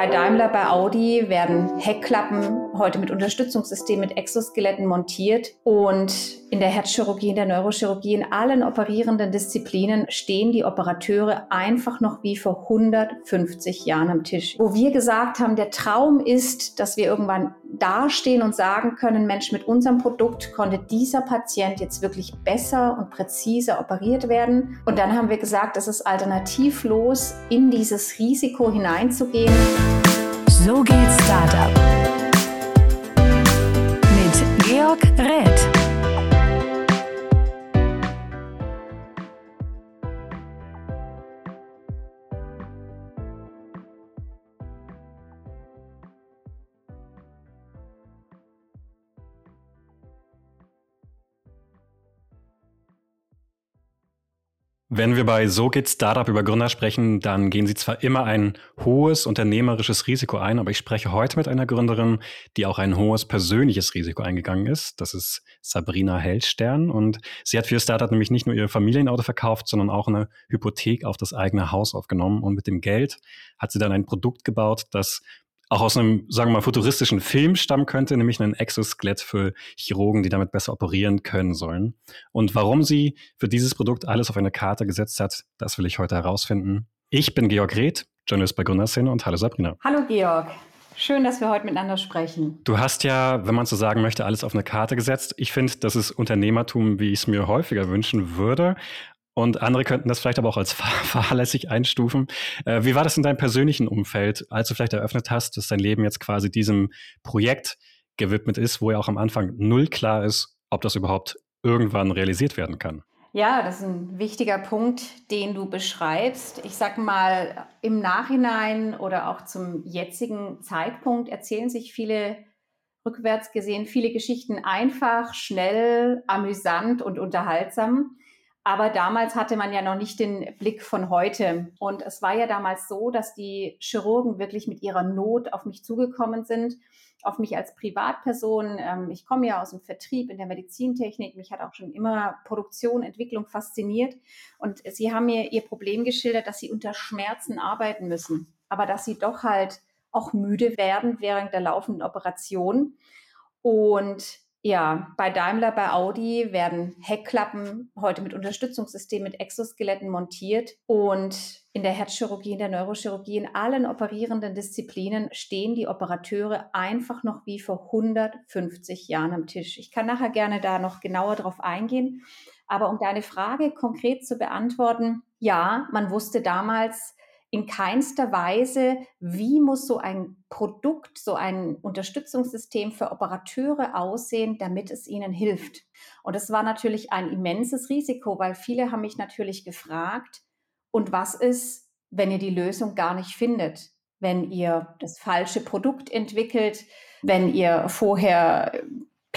Bei Daimler, bei Audi werden Heckklappen heute mit Unterstützungssystemen, mit Exoskeletten montiert und in der Herzchirurgie, in der Neurochirurgie, in allen operierenden Disziplinen stehen die Operateure einfach noch wie vor 150 Jahren am Tisch. Wo wir gesagt haben, der Traum ist, dass wir irgendwann dastehen und sagen können, Mensch, mit unserem Produkt konnte dieser Patient jetzt wirklich besser und präziser operiert werden. Und dann haben wir gesagt, es ist alternativlos, in dieses Risiko hineinzugehen. So geht Startup. Mit Georg Räth. Wenn wir bei So geht Startup über Gründer sprechen, dann gehen sie zwar immer ein hohes unternehmerisches Risiko ein, aber ich spreche heute mit einer Gründerin, die auch ein hohes persönliches Risiko eingegangen ist. Das ist Sabrina Hellstern und sie hat für ihr Startup nämlich nicht nur ihr Familienauto verkauft, sondern auch eine Hypothek auf das eigene Haus aufgenommen und mit dem Geld hat sie dann ein Produkt gebaut, das auch aus einem, sagen wir mal, futuristischen Film stammen könnte, nämlich ein Exoskelett für Chirurgen, die damit besser operieren können sollen. Und warum sie für dieses Produkt alles auf eine Karte gesetzt hat, das will ich heute herausfinden. Ich bin Georg Reth, Journalist bei Gründerszene und hallo Sabrina. Hallo Georg. Schön, dass wir heute miteinander sprechen. Du hast ja, wenn man so sagen möchte, alles auf eine Karte gesetzt. Ich finde, das ist Unternehmertum, wie ich es mir häufiger wünschen würde. Und andere könnten das vielleicht aber auch als fahrlässig einstufen. Äh, wie war das in deinem persönlichen Umfeld, als du vielleicht eröffnet hast, dass dein Leben jetzt quasi diesem Projekt gewidmet ist, wo ja auch am Anfang null klar ist, ob das überhaupt irgendwann realisiert werden kann? Ja, das ist ein wichtiger Punkt, den du beschreibst. Ich sag mal, im Nachhinein oder auch zum jetzigen Zeitpunkt erzählen sich viele rückwärts gesehen viele Geschichten einfach, schnell, amüsant und unterhaltsam. Aber damals hatte man ja noch nicht den Blick von heute. Und es war ja damals so, dass die Chirurgen wirklich mit ihrer Not auf mich zugekommen sind, auf mich als Privatperson. Ähm, ich komme ja aus dem Vertrieb in der Medizintechnik. Mich hat auch schon immer Produktion, Entwicklung fasziniert. Und sie haben mir ihr Problem geschildert, dass sie unter Schmerzen arbeiten müssen, aber dass sie doch halt auch müde werden während der laufenden Operation. Und ja, bei Daimler, bei Audi werden Heckklappen heute mit Unterstützungssystemen, mit Exoskeletten montiert. Und in der Herzchirurgie, in der Neurochirurgie, in allen operierenden Disziplinen stehen die Operateure einfach noch wie vor 150 Jahren am Tisch. Ich kann nachher gerne da noch genauer drauf eingehen. Aber um deine Frage konkret zu beantworten, ja, man wusste damals, in keinster Weise, wie muss so ein Produkt, so ein Unterstützungssystem für Operateure aussehen, damit es ihnen hilft. Und es war natürlich ein immenses Risiko, weil viele haben mich natürlich gefragt, und was ist, wenn ihr die Lösung gar nicht findet? Wenn ihr das falsche Produkt entwickelt, wenn ihr vorher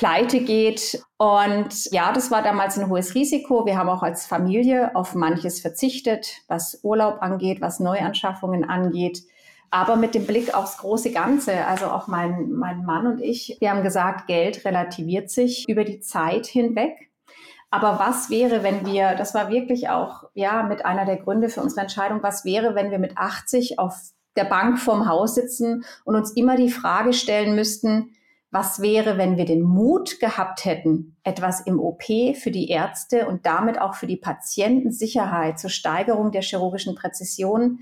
pleite geht. Und ja, das war damals ein hohes Risiko. Wir haben auch als Familie auf manches verzichtet, was Urlaub angeht, was Neuanschaffungen angeht. Aber mit dem Blick aufs große Ganze, also auch mein, mein Mann und ich, wir haben gesagt, Geld relativiert sich über die Zeit hinweg. Aber was wäre, wenn wir, das war wirklich auch, ja, mit einer der Gründe für unsere Entscheidung, was wäre, wenn wir mit 80 auf der Bank vorm Haus sitzen und uns immer die Frage stellen müssten, was wäre, wenn wir den Mut gehabt hätten, etwas im OP für die Ärzte und damit auch für die Patientensicherheit zur Steigerung der chirurgischen Präzision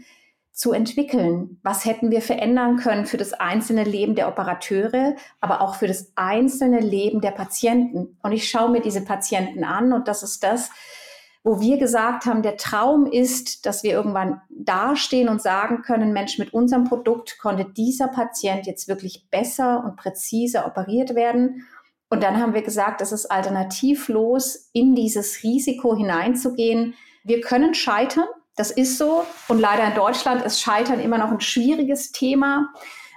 zu entwickeln? Was hätten wir verändern können für das einzelne Leben der Operateure, aber auch für das einzelne Leben der Patienten? Und ich schaue mir diese Patienten an und das ist das, wo wir gesagt haben, der Traum ist, dass wir irgendwann dastehen und sagen können, Mensch, mit unserem Produkt konnte dieser Patient jetzt wirklich besser und präziser operiert werden. Und dann haben wir gesagt, es ist alternativlos, in dieses Risiko hineinzugehen. Wir können scheitern, das ist so. Und leider in Deutschland ist Scheitern immer noch ein schwieriges Thema,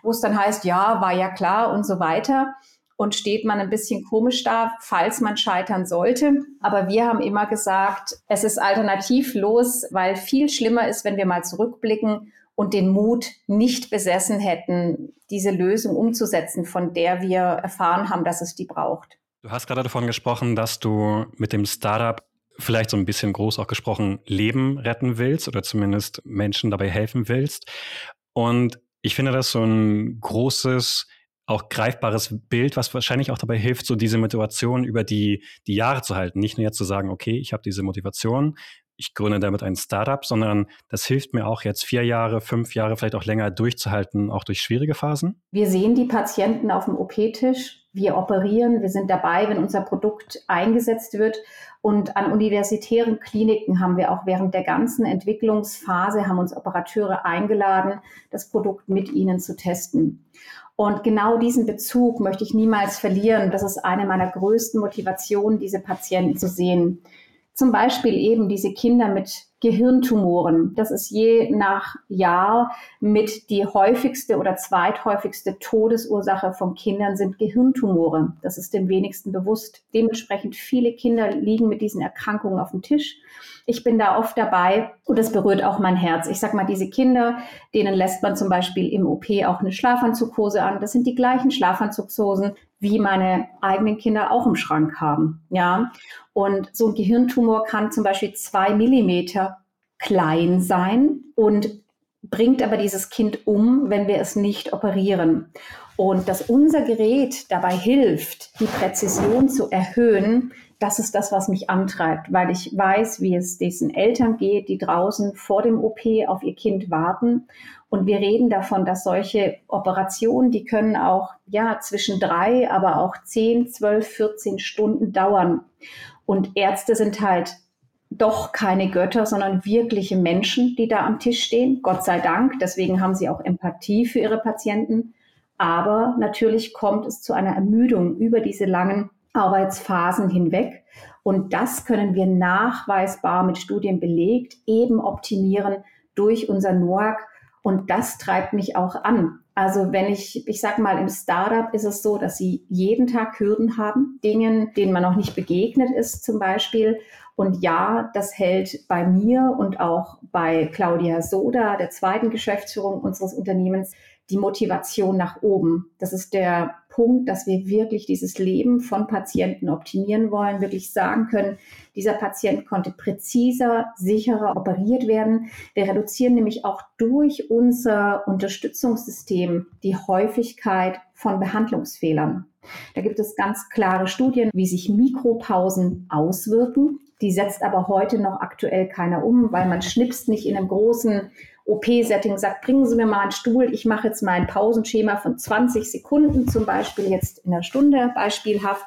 wo es dann heißt, ja, war ja klar und so weiter und steht man ein bisschen komisch da, falls man scheitern sollte. Aber wir haben immer gesagt, es ist alternativlos, weil viel schlimmer ist, wenn wir mal zurückblicken und den Mut nicht besessen hätten, diese Lösung umzusetzen, von der wir erfahren haben, dass es die braucht. Du hast gerade davon gesprochen, dass du mit dem Startup vielleicht so ein bisschen groß auch gesprochen Leben retten willst oder zumindest Menschen dabei helfen willst. Und Ich finde das so ein großes, auch greifbares Bild, was wahrscheinlich auch dabei hilft, so diese Motivation über die, die Jahre zu halten. Nicht nur jetzt zu sagen, okay, ich habe diese Motivation, ich gründe damit ein Startup, sondern das hilft mir auch jetzt vier Jahre, fünf Jahre, vielleicht auch länger durchzuhalten, auch durch schwierige Phasen. Wir sehen die Patienten auf dem OP-Tisch, wir operieren, wir sind dabei, wenn unser Produkt eingesetzt wird. Und an universitären Kliniken haben wir auch während der ganzen Entwicklungsphase, haben uns Operateure eingeladen, das Produkt mit ihnen zu testen. Und genau diesen Bezug möchte ich niemals verlieren. Das ist eine meiner größten Motivationen, diese Patienten zu sehen. Zum Beispiel eben diese Kinder mit Gehirntumoren. Das ist je nach Jahr mit die häufigste oder zweithäufigste Todesursache von Kindern sind Gehirntumore. Das ist dem wenigsten bewusst. Dementsprechend viele Kinder liegen mit diesen Erkrankungen auf dem Tisch. Ich bin da oft dabei und das berührt auch mein Herz. Ich sag mal, diese Kinder, denen lässt man zum Beispiel im OP auch eine Schlafanzughose an. Das sind die gleichen Schlafanzugshosen, wie meine eigenen Kinder auch im Schrank haben. Ja. Und so ein Gehirntumor kann zum Beispiel zwei Millimeter klein sein und bringt aber dieses Kind um, wenn wir es nicht operieren. Und dass unser Gerät dabei hilft, die Präzision zu erhöhen, das ist das, was mich antreibt, weil ich weiß, wie es diesen Eltern geht, die draußen vor dem OP auf ihr Kind warten. Und wir reden davon, dass solche Operationen, die können auch ja zwischen drei, aber auch zehn, zwölf, 14 Stunden dauern. Und Ärzte sind halt doch keine Götter, sondern wirkliche Menschen, die da am Tisch stehen. Gott sei Dank. Deswegen haben sie auch Empathie für ihre Patienten. Aber natürlich kommt es zu einer Ermüdung über diese langen Arbeitsphasen hinweg. Und das können wir nachweisbar mit Studien belegt eben optimieren durch unser NOAC. Und das treibt mich auch an. Also wenn ich, ich sag mal, im Startup ist es so, dass sie jeden Tag Hürden haben, Dingen, denen man noch nicht begegnet ist zum Beispiel. Und ja, das hält bei mir und auch bei Claudia Soda, der zweiten Geschäftsführung unseres Unternehmens, die Motivation nach oben. Das ist der Punkt, dass wir wirklich dieses Leben von Patienten optimieren wollen, wirklich sagen können, dieser Patient konnte präziser, sicherer operiert werden. Wir reduzieren nämlich auch durch unser Unterstützungssystem die Häufigkeit von Behandlungsfehlern. Da gibt es ganz klare Studien, wie sich Mikropausen auswirken. Die setzt aber heute noch aktuell keiner um, weil man schnipst nicht in einem großen OP-Setting sagt, bringen Sie mir mal einen Stuhl, ich mache jetzt mal ein Pausenschema von 20 Sekunden, zum Beispiel jetzt in einer Stunde beispielhaft.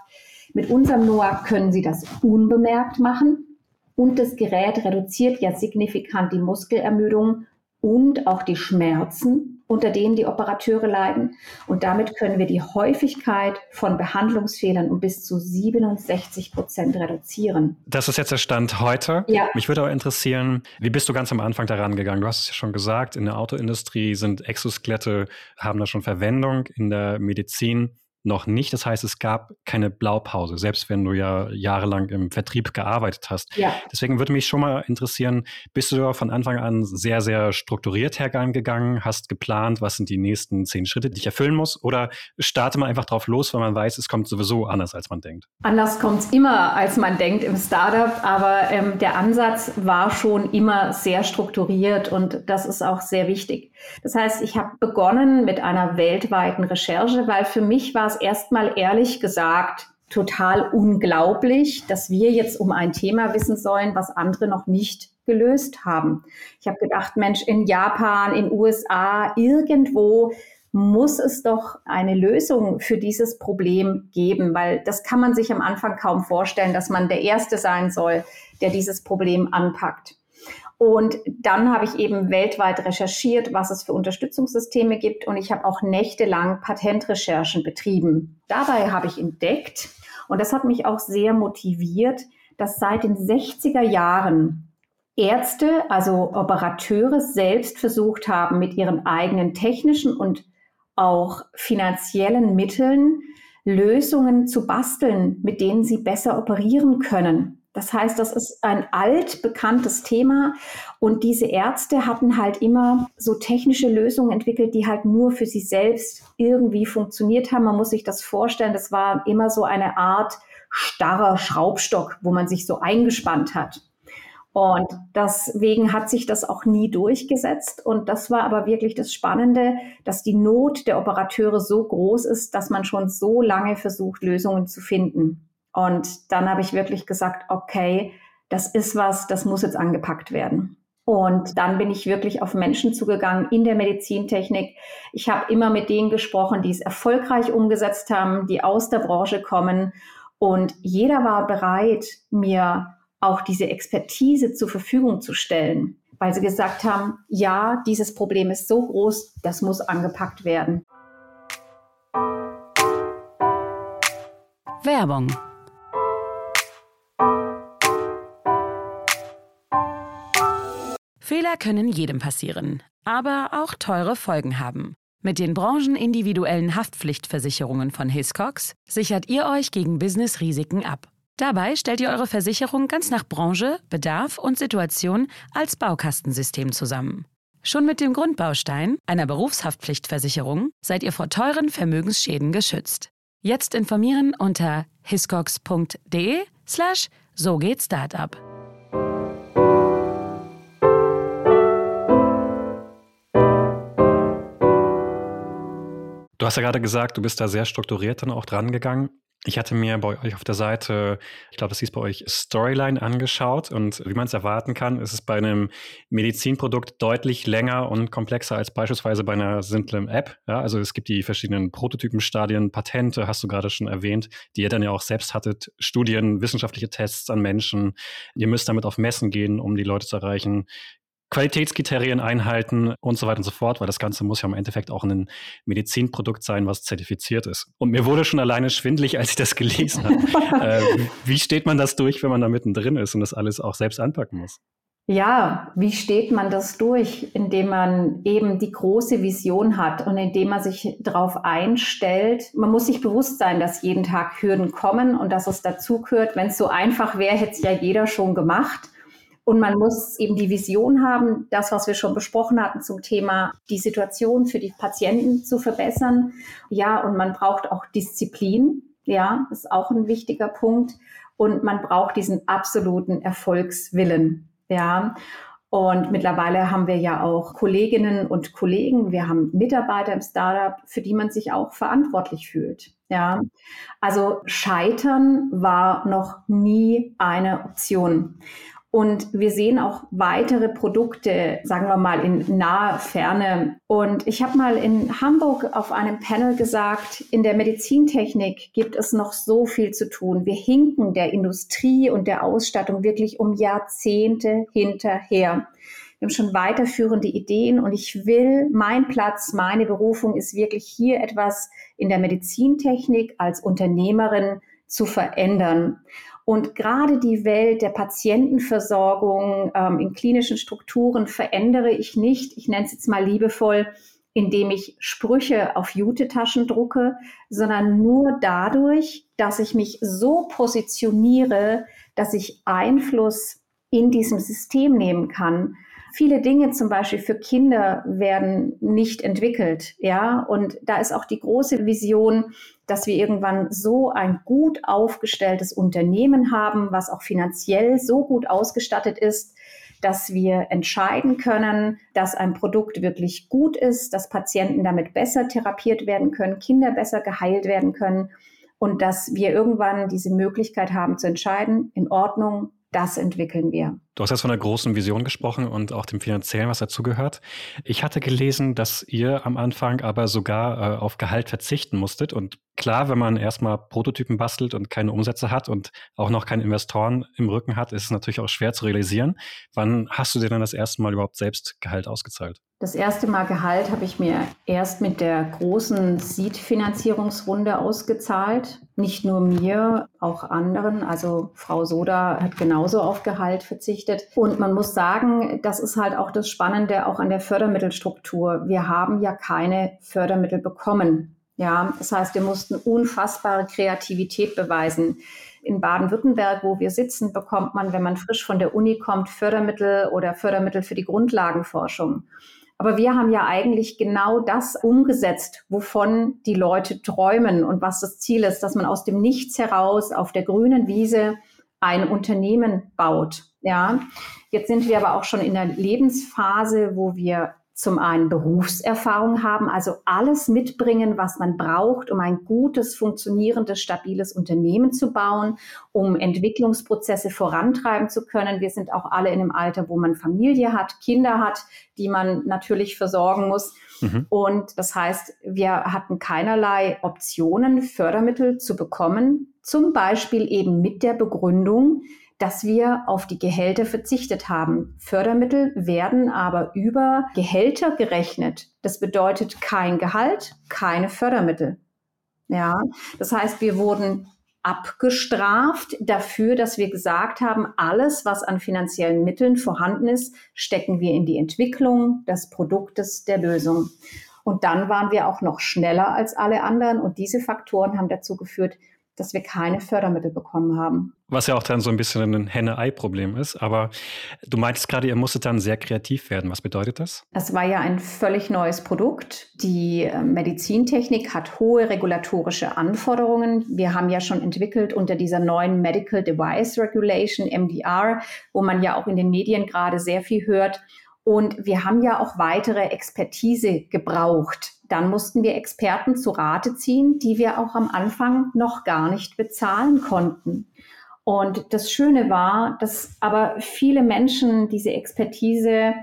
Mit unserem NOAA können Sie das unbemerkt machen und das Gerät reduziert ja signifikant die Muskelermüdung und auch die Schmerzen unter denen die Operateure leiden. Und damit können wir die Häufigkeit von Behandlungsfehlern um bis zu 67 Prozent reduzieren. Das ist jetzt der Stand heute. Ja. Mich würde aber interessieren, wie bist du ganz am Anfang daran gegangen? Du hast es ja schon gesagt, in der Autoindustrie sind Exoskelette, haben da schon Verwendung. In der Medizin noch nicht. Das heißt, es gab keine Blaupause, selbst wenn du ja jahrelang im Vertrieb gearbeitet hast. Ja. Deswegen würde mich schon mal interessieren, bist du von Anfang an sehr, sehr strukturiert hergegangen, hast geplant, was sind die nächsten zehn Schritte, die ich erfüllen muss? Oder starte man einfach drauf los, weil man weiß, es kommt sowieso anders, als man denkt? Anders kommt es immer, als man denkt im Startup, aber ähm, der Ansatz war schon immer sehr strukturiert und das ist auch sehr wichtig. Das heißt, ich habe begonnen mit einer weltweiten Recherche, weil für mich war es erstmal ehrlich gesagt total unglaublich, dass wir jetzt um ein Thema wissen sollen, was andere noch nicht gelöst haben. Ich habe gedacht, Mensch, in Japan, in USA, irgendwo muss es doch eine Lösung für dieses Problem geben, weil das kann man sich am Anfang kaum vorstellen, dass man der Erste sein soll, der dieses Problem anpackt. Und dann habe ich eben weltweit recherchiert, was es für Unterstützungssysteme gibt. Und ich habe auch nächtelang Patentrecherchen betrieben. Dabei habe ich entdeckt, und das hat mich auch sehr motiviert, dass seit den 60er Jahren Ärzte, also Operateure selbst versucht haben, mit ihren eigenen technischen und auch finanziellen Mitteln Lösungen zu basteln, mit denen sie besser operieren können. Das heißt, das ist ein altbekanntes Thema und diese Ärzte hatten halt immer so technische Lösungen entwickelt, die halt nur für sie selbst irgendwie funktioniert haben. Man muss sich das vorstellen, das war immer so eine Art starrer Schraubstock, wo man sich so eingespannt hat. Und deswegen hat sich das auch nie durchgesetzt. Und das war aber wirklich das Spannende, dass die Not der Operateure so groß ist, dass man schon so lange versucht, Lösungen zu finden. Und dann habe ich wirklich gesagt, okay, das ist was, das muss jetzt angepackt werden. Und dann bin ich wirklich auf Menschen zugegangen in der Medizintechnik. Ich habe immer mit denen gesprochen, die es erfolgreich umgesetzt haben, die aus der Branche kommen. Und jeder war bereit, mir auch diese Expertise zur Verfügung zu stellen, weil sie gesagt haben, ja, dieses Problem ist so groß, das muss angepackt werden. Werbung Fehler können jedem passieren, aber auch teure Folgen haben. Mit den branchenindividuellen Haftpflichtversicherungen von Hiscox sichert ihr euch gegen Business-Risiken ab. Dabei stellt ihr eure Versicherung ganz nach Branche, Bedarf und Situation als Baukastensystem zusammen. Schon mit dem Grundbaustein, einer Berufshaftpflichtversicherung, seid ihr vor teuren Vermögensschäden geschützt. Jetzt informieren unter hiscox.de slash so geht Startup. Du hast ja gerade gesagt, du bist da sehr strukturiert dann auch dran gegangen. Ich hatte mir bei euch auf der Seite, ich glaube, das hieß bei euch Storyline angeschaut und wie man es erwarten kann, ist es bei einem Medizinprodukt deutlich länger und komplexer als beispielsweise bei einer simplen App. Ja, also es gibt die verschiedenen Prototypenstadien, Patente, hast du gerade schon erwähnt, die ihr dann ja auch selbst hattet, Studien, wissenschaftliche Tests an Menschen. Ihr müsst damit auf Messen gehen, um die Leute zu erreichen. Qualitätskriterien einhalten und so weiter und so fort, weil das Ganze muss ja im Endeffekt auch ein Medizinprodukt sein, was zertifiziert ist. Und mir wurde schon alleine schwindlig, als ich das gelesen habe. äh, wie steht man das durch, wenn man da mittendrin ist und das alles auch selbst anpacken muss? Ja, wie steht man das durch? Indem man eben die große Vision hat und indem man sich darauf einstellt. Man muss sich bewusst sein, dass jeden Tag Hürden kommen und dass es dazu gehört. Wenn es so einfach wäre, hätte es ja jeder schon gemacht. Und man muss eben die Vision haben, das, was wir schon besprochen hatten zum Thema, die Situation für die Patienten zu verbessern. Ja, und man braucht auch Disziplin. Ja, ist auch ein wichtiger Punkt. Und man braucht diesen absoluten Erfolgswillen. Ja. Und mittlerweile haben wir ja auch Kolleginnen und Kollegen, wir haben Mitarbeiter im Startup, für die man sich auch verantwortlich fühlt. Ja, also Scheitern war noch nie eine Option. Und wir sehen auch weitere Produkte, sagen wir mal, in naher Ferne. Und ich habe mal in Hamburg auf einem Panel gesagt, in der Medizintechnik gibt es noch so viel zu tun. Wir hinken der Industrie und der Ausstattung wirklich um Jahrzehnte hinterher. Wir haben schon weiterführende Ideen und ich will, mein Platz, meine Berufung ist wirklich hier etwas in der Medizintechnik als Unternehmerin zu verändern. Und gerade die Welt der Patientenversorgung ähm, in klinischen Strukturen verändere ich nicht. Ich nenne es jetzt mal liebevoll, indem ich Sprüche auf Jute-Taschen drucke, sondern nur dadurch, dass ich mich so positioniere, dass ich Einfluss in diesem System nehmen kann. Viele Dinge zum Beispiel für Kinder werden nicht entwickelt, ja. Und da ist auch die große Vision, dass wir irgendwann so ein gut aufgestelltes Unternehmen haben, was auch finanziell so gut ausgestattet ist, dass wir entscheiden können, dass ein Produkt wirklich gut ist, dass Patienten damit besser therapiert werden können, Kinder besser geheilt werden können und dass wir irgendwann diese Möglichkeit haben zu entscheiden, in Ordnung, das entwickeln wir. Du hast jetzt von der großen Vision gesprochen und auch dem finanziellen, was dazugehört. Ich hatte gelesen, dass ihr am Anfang aber sogar äh, auf Gehalt verzichten musstet. Und klar, wenn man erstmal Prototypen bastelt und keine Umsätze hat und auch noch keine Investoren im Rücken hat, ist es natürlich auch schwer zu realisieren. Wann hast du dir dann das erste Mal überhaupt selbst Gehalt ausgezahlt? Das erste Mal Gehalt habe ich mir erst mit der großen Seed-Finanzierungsrunde ausgezahlt. Nicht nur mir, auch anderen. Also Frau Soda hat genauso auf Gehalt verzichtet. Und man muss sagen, das ist halt auch das Spannende auch an der Fördermittelstruktur. Wir haben ja keine Fördermittel bekommen. Ja, das heißt, wir mussten unfassbare Kreativität beweisen. In Baden-Württemberg, wo wir sitzen, bekommt man, wenn man frisch von der Uni kommt, Fördermittel oder Fördermittel für die Grundlagenforschung. Aber wir haben ja eigentlich genau das umgesetzt, wovon die Leute träumen und was das Ziel ist, dass man aus dem Nichts heraus auf der grünen Wiese ein Unternehmen baut. Ja, jetzt sind wir aber auch schon in der Lebensphase, wo wir zum einen Berufserfahrung haben, also alles mitbringen, was man braucht, um ein gutes, funktionierendes, stabiles Unternehmen zu bauen, um Entwicklungsprozesse vorantreiben zu können. Wir sind auch alle in einem Alter, wo man Familie hat, Kinder hat, die man natürlich versorgen muss. Mhm. Und das heißt, wir hatten keinerlei Optionen, Fördermittel zu bekommen, zum Beispiel eben mit der Begründung, dass wir auf die Gehälter verzichtet haben. Fördermittel werden aber über Gehälter gerechnet. Das bedeutet kein Gehalt, keine Fördermittel. Ja, das heißt, wir wurden abgestraft dafür, dass wir gesagt haben, alles, was an finanziellen Mitteln vorhanden ist, stecken wir in die Entwicklung des Produktes der Lösung. Und dann waren wir auch noch schneller als alle anderen und diese Faktoren haben dazu geführt, dass wir keine Fördermittel bekommen haben. Was ja auch dann so ein bisschen ein Henne-Ei-Problem ist. Aber du meintest gerade, ihr musstet dann sehr kreativ werden. Was bedeutet das? Es war ja ein völlig neues Produkt. Die äh, Medizintechnik hat hohe regulatorische Anforderungen. Wir haben ja schon entwickelt unter dieser neuen Medical Device Regulation, MDR, wo man ja auch in den Medien gerade sehr viel hört. Und wir haben ja auch weitere Expertise gebraucht dann mussten wir Experten zu Rate ziehen, die wir auch am Anfang noch gar nicht bezahlen konnten. Und das Schöne war, dass aber viele Menschen diese Expertise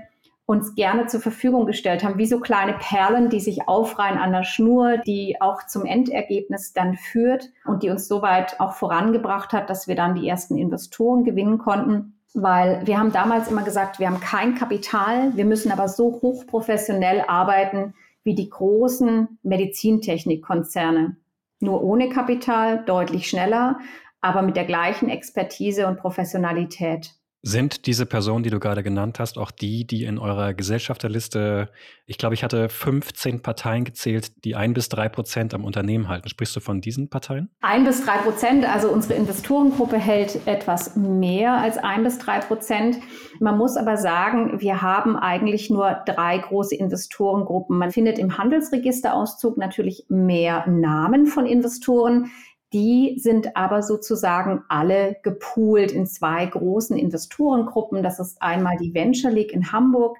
uns gerne zur Verfügung gestellt haben, wie so kleine Perlen, die sich aufreihen an der Schnur, die auch zum Endergebnis dann führt und die uns soweit auch vorangebracht hat, dass wir dann die ersten Investoren gewinnen konnten. Weil wir haben damals immer gesagt, wir haben kein Kapital, wir müssen aber so hochprofessionell arbeiten, wie die großen Medizintechnikkonzerne. Nur ohne Kapital, deutlich schneller, aber mit der gleichen Expertise und Professionalität. Sind diese Personen, die du gerade genannt hast, auch die, die in eurer Gesellschafterliste, ich glaube, ich hatte 15 Parteien gezählt, die ein bis drei Prozent am Unternehmen halten. Sprichst du von diesen Parteien? Ein bis drei Prozent, also unsere Investorengruppe hält etwas mehr als ein bis drei Prozent. Man muss aber sagen, wir haben eigentlich nur drei große Investorengruppen. Man findet im Handelsregisterauszug natürlich mehr Namen von Investoren. Die sind aber sozusagen alle gepoolt in zwei großen Investorengruppen. Das ist einmal die Venture League in Hamburg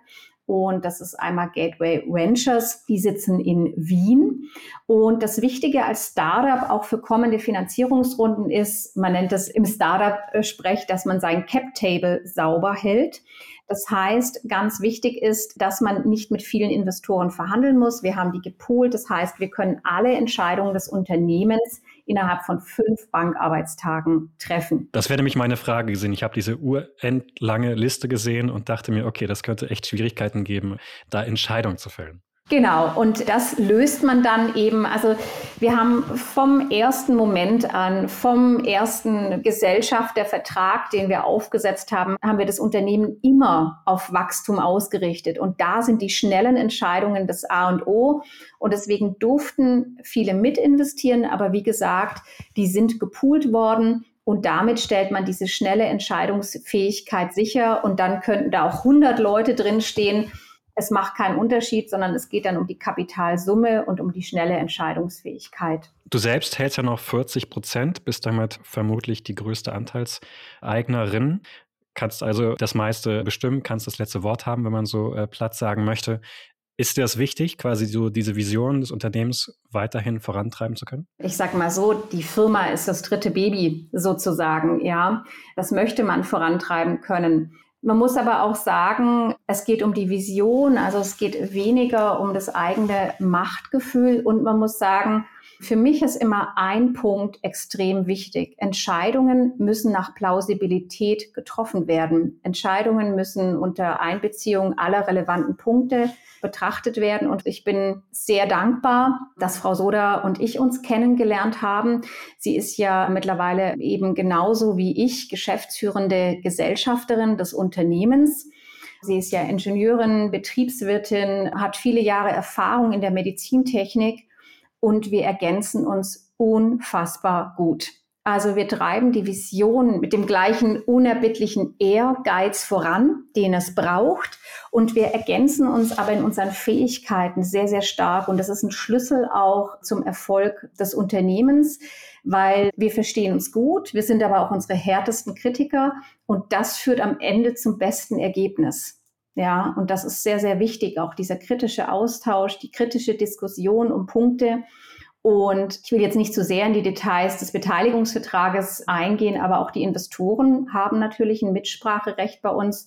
und das ist einmal Gateway Ventures, die sitzen in Wien. Und das Wichtige als Startup auch für kommende Finanzierungsrunden ist, man nennt es im Startup-Sprech, dass man sein Cap-Table sauber hält. Das heißt, ganz wichtig ist, dass man nicht mit vielen Investoren verhandeln muss. Wir haben die gepoolt. Das heißt, wir können alle Entscheidungen des Unternehmens innerhalb von fünf Bankarbeitstagen treffen. Das wäre nämlich meine Frage gesehen. Ich habe diese urendlange Liste gesehen und dachte mir, okay, das könnte echt Schwierigkeiten geben, da Entscheidungen zu fällen. Genau, und das löst man dann eben, also wir haben vom ersten Moment an, vom ersten Gesellschaftervertrag, den wir aufgesetzt haben, haben wir das Unternehmen immer auf Wachstum ausgerichtet. Und da sind die schnellen Entscheidungen das A und O. Und deswegen durften viele mitinvestieren, aber wie gesagt, die sind gepoolt worden. Und damit stellt man diese schnelle Entscheidungsfähigkeit sicher. Und dann könnten da auch 100 Leute drinstehen es macht keinen Unterschied, sondern es geht dann um die Kapitalsumme und um die schnelle Entscheidungsfähigkeit. Du selbst hältst ja noch 40 Prozent, bist damit vermutlich die größte Anteilseignerin. Kannst also das meiste bestimmen, kannst das letzte Wort haben, wenn man so äh, Platz sagen möchte. Ist dir das wichtig, quasi so diese Vision des Unternehmens weiterhin vorantreiben zu können? Ich sage mal so, die Firma ist das dritte Baby sozusagen, ja. Das möchte man vorantreiben können. Man muss aber auch sagen, es geht um die Vision, also es geht weniger um das eigene Machtgefühl. Und man muss sagen, für mich ist immer ein Punkt extrem wichtig. Entscheidungen müssen nach Plausibilität getroffen werden. Entscheidungen müssen unter Einbeziehung aller relevanten Punkte betrachtet werden. Und ich bin sehr dankbar, dass Frau Soda und ich uns kennengelernt haben. Sie ist ja mittlerweile eben genauso wie ich geschäftsführende Gesellschafterin des Unternehmens. Sie ist ja Ingenieurin, Betriebswirtin, hat viele Jahre Erfahrung in der Medizintechnik und wir ergänzen uns unfassbar gut. Also wir treiben die Vision mit dem gleichen unerbittlichen Ehrgeiz voran, den es braucht. Und wir ergänzen uns aber in unseren Fähigkeiten sehr, sehr stark. Und das ist ein Schlüssel auch zum Erfolg des Unternehmens, weil wir verstehen uns gut. Wir sind aber auch unsere härtesten Kritiker. Und das führt am Ende zum besten Ergebnis. Ja, und das ist sehr, sehr wichtig, auch dieser kritische Austausch, die kritische Diskussion um Punkte, und ich will jetzt nicht zu sehr in die Details des Beteiligungsvertrages eingehen, aber auch die Investoren haben natürlich ein Mitspracherecht bei uns.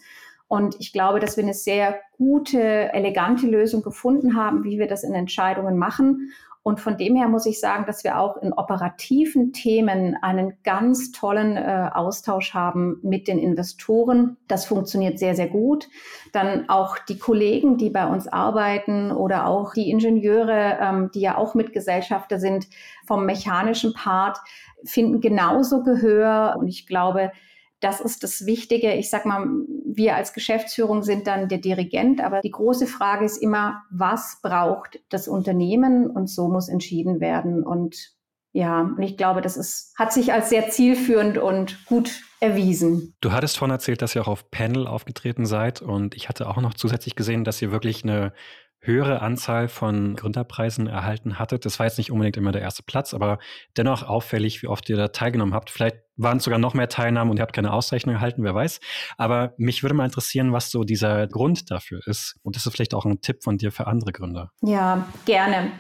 Und ich glaube, dass wir eine sehr gute, elegante Lösung gefunden haben, wie wir das in Entscheidungen machen. Und von dem her muss ich sagen, dass wir auch in operativen Themen einen ganz tollen äh, Austausch haben mit den Investoren. Das funktioniert sehr, sehr gut. Dann auch die Kollegen, die bei uns arbeiten oder auch die Ingenieure, ähm, die ja auch Mitgesellschafter sind vom mechanischen Part, finden genauso Gehör. Und ich glaube, das ist das Wichtige. Ich sag mal, wir als Geschäftsführung sind dann der Dirigent, aber die große Frage ist immer, was braucht das Unternehmen? Und so muss entschieden werden. Und ja, und ich glaube, das ist, hat sich als sehr zielführend und gut erwiesen. Du hattest vorhin erzählt, dass ihr auch auf Panel aufgetreten seid und ich hatte auch noch zusätzlich gesehen, dass ihr wirklich eine höhere Anzahl von Gründerpreisen erhalten hattet. Das war jetzt nicht unbedingt immer der erste Platz, aber dennoch auffällig, wie oft ihr da teilgenommen habt. Vielleicht waren es sogar noch mehr Teilnahmen und ihr habt keine Auszeichnung erhalten, wer weiß. Aber mich würde mal interessieren, was so dieser Grund dafür ist. Und das ist vielleicht auch ein Tipp von dir für andere Gründer. Ja, gerne.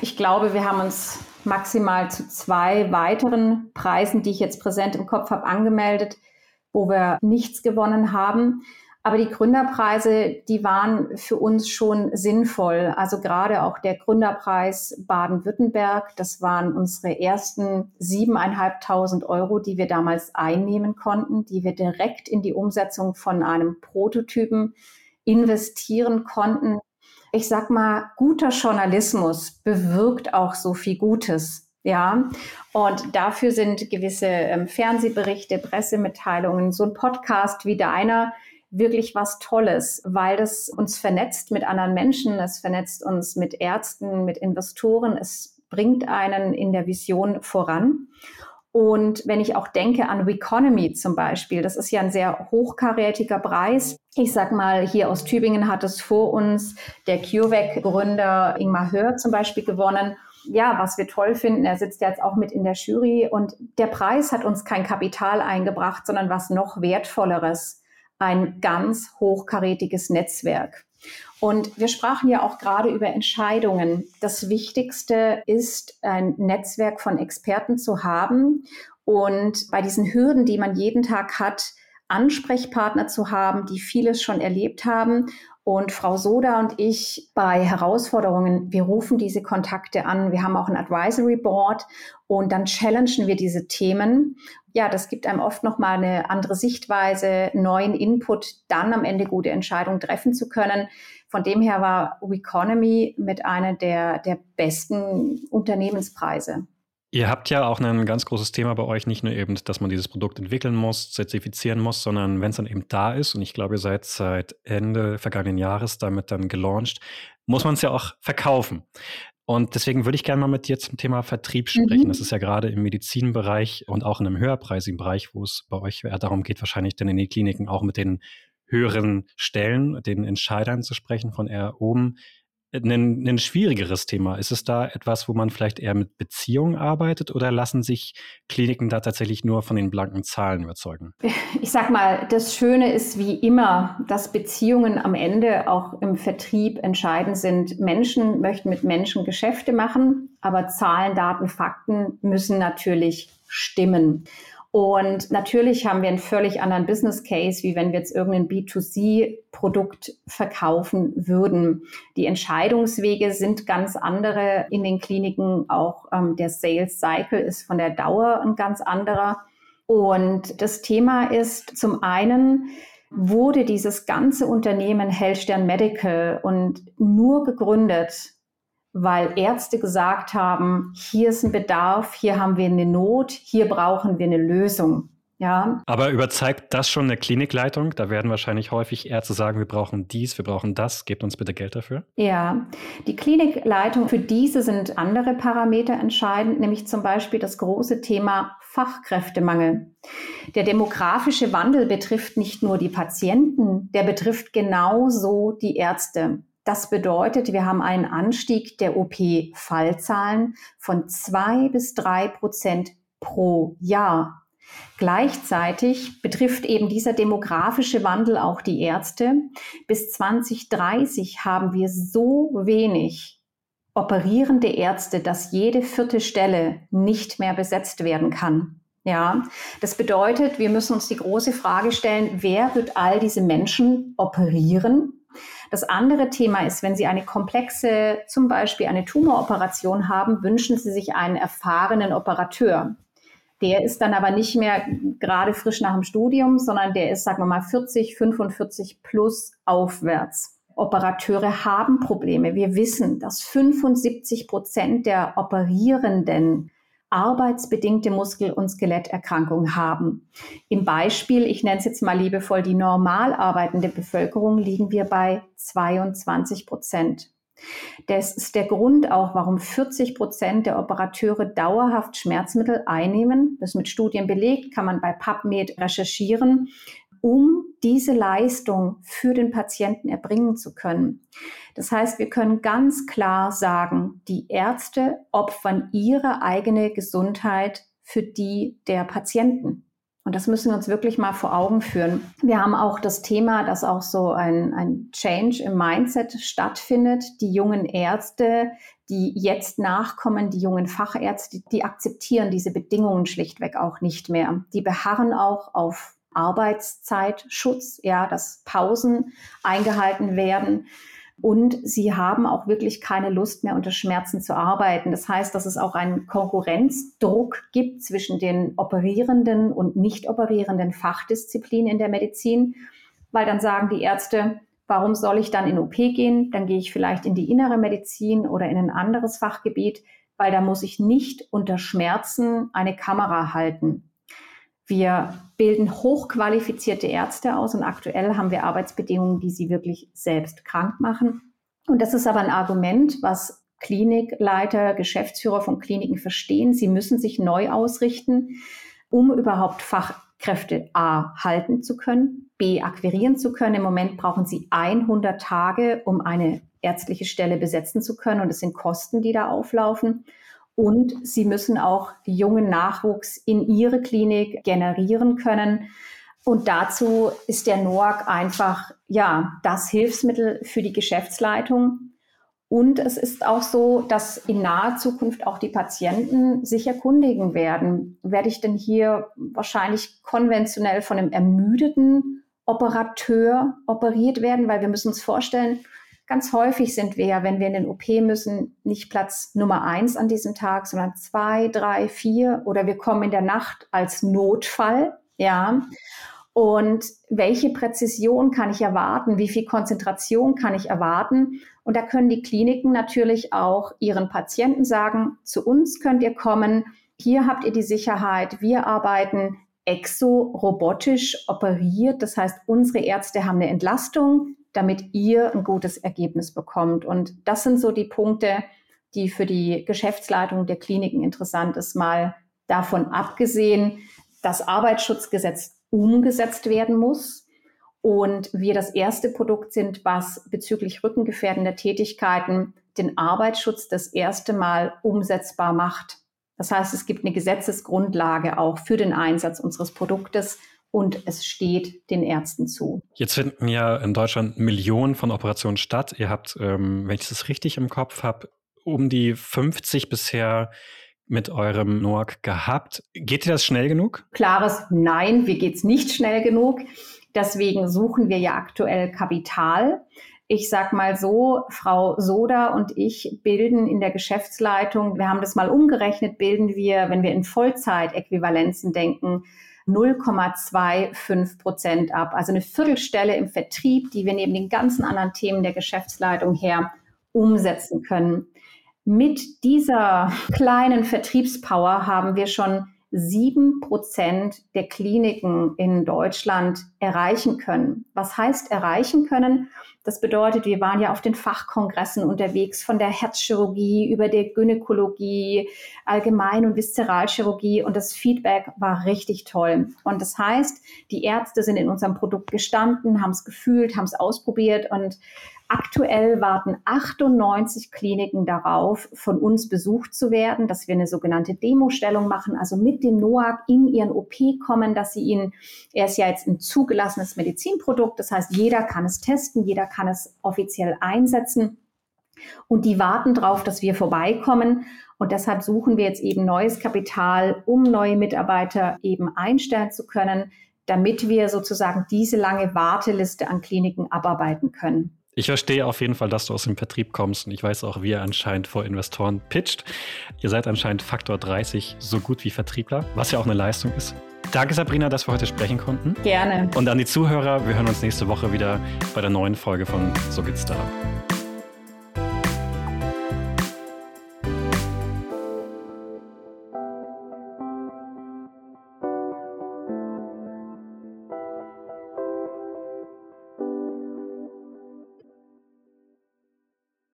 Ich glaube, wir haben uns maximal zu zwei weiteren Preisen, die ich jetzt präsent im Kopf habe, angemeldet, wo wir nichts gewonnen haben. Aber die Gründerpreise, die waren für uns schon sinnvoll. Also gerade auch der Gründerpreis Baden-Württemberg, das waren unsere ersten siebeneinhalbtausend Euro, die wir damals einnehmen konnten, die wir direkt in die Umsetzung von einem Prototypen investieren konnten. Ich sag mal, guter Journalismus bewirkt auch so viel Gutes. Ja, und dafür sind gewisse ähm, Fernsehberichte, Pressemitteilungen, so ein Podcast wie deiner, wirklich was Tolles, weil das uns vernetzt mit anderen Menschen, es vernetzt uns mit Ärzten, mit Investoren, es bringt einen in der Vision voran. Und wenn ich auch denke an Weconomy zum Beispiel, das ist ja ein sehr hochkarätiger Preis. Ich sag mal, hier aus Tübingen hat es vor uns der CureVac-Gründer Ingmar Hör zum Beispiel gewonnen. Ja, was wir toll finden, er sitzt jetzt auch mit in der Jury und der Preis hat uns kein Kapital eingebracht, sondern was noch wertvolleres ein ganz hochkarätiges Netzwerk. Und wir sprachen ja auch gerade über Entscheidungen. Das Wichtigste ist, ein Netzwerk von Experten zu haben und bei diesen Hürden, die man jeden Tag hat, Ansprechpartner zu haben, die vieles schon erlebt haben. Und Frau Soda und ich bei Herausforderungen, wir rufen diese Kontakte an. Wir haben auch ein Advisory Board und dann challengen wir diese Themen ja, das gibt einem oft nochmal eine andere Sichtweise, neuen Input, dann am Ende gute Entscheidungen treffen zu können. Von dem her war Economy mit einer der, der besten Unternehmenspreise. Ihr habt ja auch ein ganz großes Thema bei euch, nicht nur eben, dass man dieses Produkt entwickeln muss, zertifizieren muss, sondern wenn es dann eben da ist, und ich glaube, ihr seid seit Ende vergangenen Jahres damit dann gelauncht, muss man es ja auch verkaufen. Und deswegen würde ich gerne mal mit dir zum Thema Vertrieb sprechen. Mhm. Das ist ja gerade im Medizinbereich und auch in einem höherpreisigen Bereich, wo es bei euch eher darum geht, wahrscheinlich dann in den Kliniken auch mit den höheren Stellen, den Entscheidern zu sprechen, von eher oben ein, ein schwierigeres Thema? Ist es da etwas, wo man vielleicht eher mit Beziehungen arbeitet oder lassen sich Kliniken da tatsächlich nur von den blanken Zahlen überzeugen? Ich sag mal, das Schöne ist wie immer, dass Beziehungen am Ende auch im Vertrieb entscheidend sind. Menschen möchten mit Menschen Geschäfte machen, aber Zahlen, Daten, Fakten müssen natürlich stimmen. Und natürlich haben wir einen völlig anderen Business Case, wie wenn wir jetzt irgendein B2C-Produkt verkaufen würden. Die Entscheidungswege sind ganz andere in den Kliniken. Auch ähm, der Sales Cycle ist von der Dauer ein ganz anderer. Und das Thema ist zum einen, wurde dieses ganze Unternehmen Hellstern Medical und nur gegründet weil Ärzte gesagt haben, hier ist ein Bedarf, hier haben wir eine Not, hier brauchen wir eine Lösung. Ja. Aber überzeugt das schon eine Klinikleitung? Da werden wahrscheinlich häufig Ärzte sagen, wir brauchen dies, wir brauchen das, gebt uns bitte Geld dafür. Ja, die Klinikleitung, für diese sind andere Parameter entscheidend, nämlich zum Beispiel das große Thema Fachkräftemangel. Der demografische Wandel betrifft nicht nur die Patienten, der betrifft genauso die Ärzte. Das bedeutet, wir haben einen Anstieg der OP-Fallzahlen von zwei bis drei Prozent pro Jahr. Gleichzeitig betrifft eben dieser demografische Wandel auch die Ärzte. Bis 2030 haben wir so wenig operierende Ärzte, dass jede vierte Stelle nicht mehr besetzt werden kann. Ja, das bedeutet, wir müssen uns die große Frage stellen, wer wird all diese Menschen operieren? Das andere Thema ist, wenn Sie eine komplexe, zum Beispiel eine Tumoroperation haben, wünschen Sie sich einen erfahrenen Operateur. Der ist dann aber nicht mehr gerade frisch nach dem Studium, sondern der ist, sagen wir mal, 40, 45 plus aufwärts. Operateure haben Probleme. Wir wissen, dass 75 Prozent der Operierenden arbeitsbedingte Muskel- und Skeletterkrankungen haben. Im Beispiel, ich nenne es jetzt mal liebevoll, die normal arbeitende Bevölkerung liegen wir bei 22 Prozent. Das ist der Grund auch, warum 40 Prozent der Operateure dauerhaft Schmerzmittel einnehmen. Das ist mit Studien belegt, kann man bei PubMed recherchieren, um diese Leistung für den Patienten erbringen zu können. Das heißt, wir können ganz klar sagen, die Ärzte opfern ihre eigene Gesundheit für die der Patienten. Und das müssen wir uns wirklich mal vor Augen führen. Wir haben auch das Thema, dass auch so ein, ein Change im Mindset stattfindet. Die jungen Ärzte, die jetzt nachkommen, die jungen Fachärzte, die, die akzeptieren diese Bedingungen schlichtweg auch nicht mehr. Die beharren auch auf Arbeitszeitschutz, ja, dass Pausen eingehalten werden. Und sie haben auch wirklich keine Lust mehr unter Schmerzen zu arbeiten. Das heißt, dass es auch einen Konkurrenzdruck gibt zwischen den operierenden und nicht operierenden Fachdisziplinen in der Medizin, weil dann sagen die Ärzte, warum soll ich dann in OP gehen? Dann gehe ich vielleicht in die innere Medizin oder in ein anderes Fachgebiet, weil da muss ich nicht unter Schmerzen eine Kamera halten. Wir bilden hochqualifizierte Ärzte aus und aktuell haben wir Arbeitsbedingungen, die sie wirklich selbst krank machen. Und das ist aber ein Argument, was Klinikleiter, Geschäftsführer von Kliniken verstehen. Sie müssen sich neu ausrichten, um überhaupt Fachkräfte A halten zu können, B akquirieren zu können. Im Moment brauchen sie 100 Tage, um eine ärztliche Stelle besetzen zu können. Und es sind Kosten, die da auflaufen. Und sie müssen auch jungen Nachwuchs in ihre Klinik generieren können. Und dazu ist der NOAC einfach, ja, das Hilfsmittel für die Geschäftsleitung. Und es ist auch so, dass in naher Zukunft auch die Patienten sich erkundigen werden. Werde ich denn hier wahrscheinlich konventionell von einem ermüdeten Operateur operiert werden? Weil wir müssen uns vorstellen, Ganz häufig sind wir ja, wenn wir in den OP müssen, nicht Platz Nummer eins an diesem Tag, sondern zwei, drei, vier oder wir kommen in der Nacht als Notfall. Ja. Und welche Präzision kann ich erwarten? Wie viel Konzentration kann ich erwarten? Und da können die Kliniken natürlich auch ihren Patienten sagen, zu uns könnt ihr kommen. Hier habt ihr die Sicherheit. Wir arbeiten exorobotisch operiert. Das heißt, unsere Ärzte haben eine Entlastung damit ihr ein gutes Ergebnis bekommt. Und das sind so die Punkte, die für die Geschäftsleitung der Kliniken interessant ist, mal davon abgesehen, dass Arbeitsschutzgesetz umgesetzt werden muss und wir das erste Produkt sind, was bezüglich rückengefährdender Tätigkeiten den Arbeitsschutz das erste Mal umsetzbar macht. Das heißt, es gibt eine Gesetzesgrundlage auch für den Einsatz unseres Produktes und es steht den Ärzten zu. Jetzt finden ja in Deutschland Millionen von Operationen statt. Ihr habt, ähm, wenn ich das richtig im Kopf habe, um die 50 bisher mit eurem NOAC gehabt. Geht dir das schnell genug? Klares Nein, mir geht es nicht schnell genug. Deswegen suchen wir ja aktuell Kapital. Ich sag mal so, Frau Soda und ich bilden in der Geschäftsleitung, wir haben das mal umgerechnet, bilden wir, wenn wir in Vollzeitäquivalenzen denken, 0,25 Prozent ab. Also eine Viertelstelle im Vertrieb, die wir neben den ganzen anderen Themen der Geschäftsleitung her umsetzen können. Mit dieser kleinen Vertriebspower haben wir schon sieben Prozent der Kliniken in Deutschland erreichen können. Was heißt erreichen können? Das bedeutet, wir waren ja auf den Fachkongressen unterwegs, von der Herzchirurgie über der Gynäkologie, Allgemein- und Viszeralchirurgie und das Feedback war richtig toll. Und das heißt, die Ärzte sind in unserem Produkt gestanden, haben es gefühlt, haben es ausprobiert und Aktuell warten 98 Kliniken darauf, von uns besucht zu werden, dass wir eine sogenannte Demostellung machen, also mit dem NOAC in ihren OP kommen, dass sie ihn, er ist ja jetzt ein zugelassenes Medizinprodukt, das heißt, jeder kann es testen, jeder kann es offiziell einsetzen. Und die warten darauf, dass wir vorbeikommen. Und deshalb suchen wir jetzt eben neues Kapital, um neue Mitarbeiter eben einstellen zu können, damit wir sozusagen diese lange Warteliste an Kliniken abarbeiten können. Ich verstehe auf jeden Fall, dass du aus dem Vertrieb kommst und ich weiß auch, wie ihr anscheinend vor Investoren pitcht. Ihr seid anscheinend Faktor 30 so gut wie Vertriebler, was ja auch eine Leistung ist. Danke, Sabrina, dass wir heute sprechen konnten. Gerne. Und an die Zuhörer, wir hören uns nächste Woche wieder bei der neuen Folge von So geht's da.